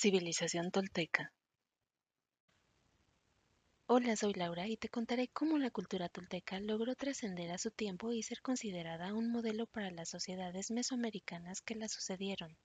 Civilización tolteca. Hola, soy Laura y te contaré cómo la cultura tolteca logró trascender a su tiempo y ser considerada un modelo para las sociedades mesoamericanas que la sucedieron.